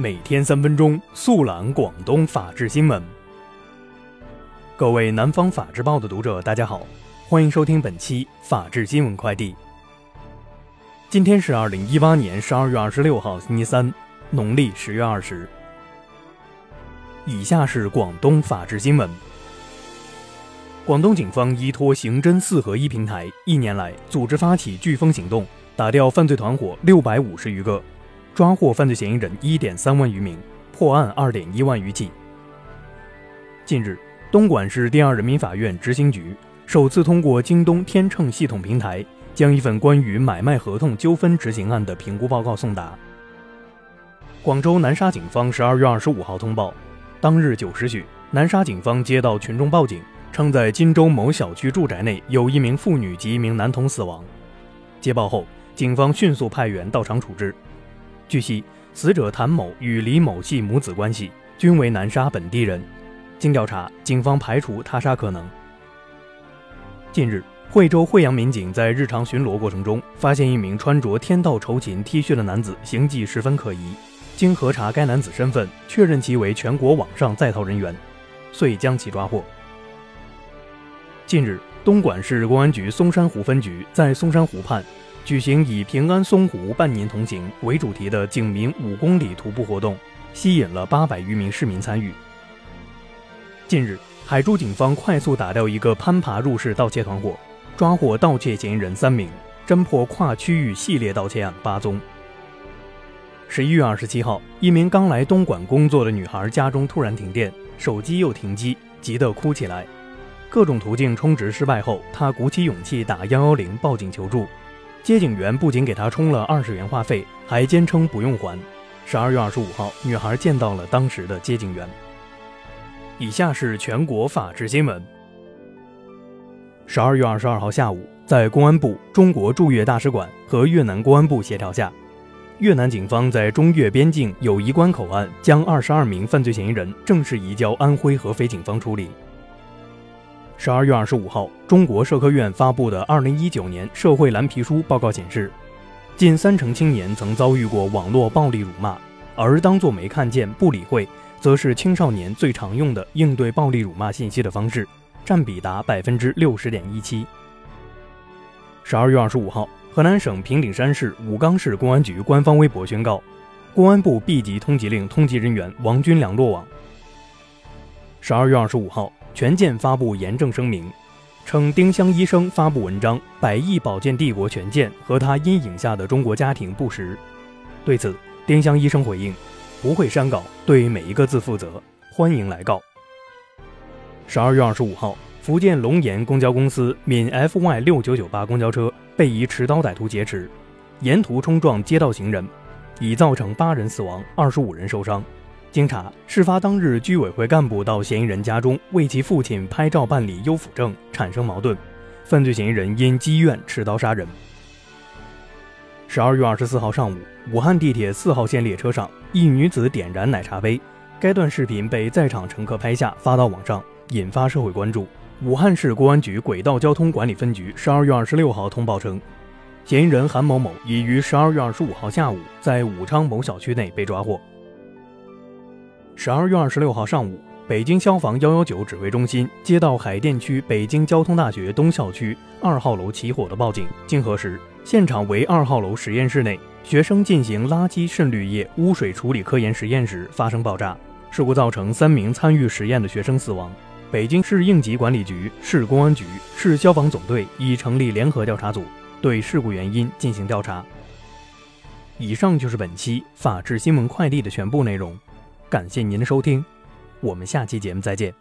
每天三分钟速览广东法治新闻。各位南方法制报的读者，大家好，欢迎收听本期法治新闻快递。今天是二零一八年十二月二十六号，星期三，农历十月二十。以下是广东法治新闻。广东警方依托刑侦四合一平台，一年来组织发起飓风行动，打掉犯罪团伙六百五十余个。抓获犯罪嫌疑人一点三万余名，破案二点一万余起。近日，东莞市第二人民法院执行局首次通过京东天秤系统平台，将一份关于买卖合同纠纷执行案的评估报告送达。广州南沙警方十二月二十五号通报，当日九时许，南沙警方接到群众报警，称在金州某小区住宅内有一名妇女及一名男童死亡。接报后，警方迅速派员到场处置。据悉，死者谭某与李某系母子关系，均为南沙本地人。经调查，警方排除他杀可能。近日，惠州惠阳民警在日常巡逻过程中，发现一名穿着天道酬勤 T 恤的男子，形迹十分可疑。经核查该男子身份，确认其为全国网上在逃人员，遂将其抓获。近日，东莞市公安局松山湖分局在松山湖畔。举行以“平安松湖，半年同行”为主题的警民五公里徒步活动，吸引了八百余名市民参与。近日，海珠警方快速打掉一个攀爬入室盗窃团伙，抓获盗窃嫌疑人三名，侦破跨区域系列盗窃案八宗。十一月二十七号，一名刚来东莞工作的女孩家中突然停电，手机又停机，急得哭起来。各种途径充值失败后，她鼓起勇气打幺幺零报警求助。接警员不仅给他充了二十元话费，还坚称不用还。十二月二十五号，女孩见到了当时的接警员。以下是全国法制新闻。十二月二十二号下午，在公安部、中国驻越大使馆和越南公安部协调下，越南警方在中越边境友谊关口岸将二十二名犯罪嫌疑人正式移交安徽合肥警方处理。十二月二十五号，中国社科院发布的《二零一九年社会蓝皮书》报告显示，近三成青年曾遭遇过网络暴力辱骂，而当作没看见、不理会，则是青少年最常用的应对暴力辱骂信息的方式，占比达百分之六十点一七。十二月二十五号，河南省平顶山市武冈市公安局官方微博宣告，公安部 B 级通缉令通缉人员王军良落网。十二月二十五号。权健发布严正声明，称丁香医生发布文章《百亿保健帝国权健和他阴影下的中国家庭》不实。对此，丁香医生回应：“不会删稿，对每一个字负责，欢迎来告。”十二月二十五号，福建龙岩公交公司闽 FY 六九九八公交车被一持刀歹徒劫持，沿途冲撞街道行人，已造成八人死亡，二十五人受伤。经查，事发当日，居委会干部到嫌疑人家中为其父亲拍照办理优抚证，产生矛盾，犯罪嫌疑人因积怨持刀杀人。十二月二十四号上午，武汉地铁四号线列车上，一女子点燃奶茶杯，该段视频被在场乘客拍下发到网上，引发社会关注。武汉市公安局轨道交通管理分局十二月二十六号通报称，嫌疑人韩某某已于十二月二十五号下午在武昌某小区内被抓获。十二月二十六号上午，北京消防幺幺九指挥中心接到海淀区北京交通大学东校区二号楼起火的报警。经核实，现场为二号楼实验室内，学生进行垃圾渗滤液污水处理科研实验时发生爆炸。事故造成三名参与实验的学生死亡。北京市应急管理局、市公安局、市消防总队已成立联合调查组，对事故原因进行调查。以上就是本期法治新闻快递的全部内容。感谢您的收听，我们下期节目再见。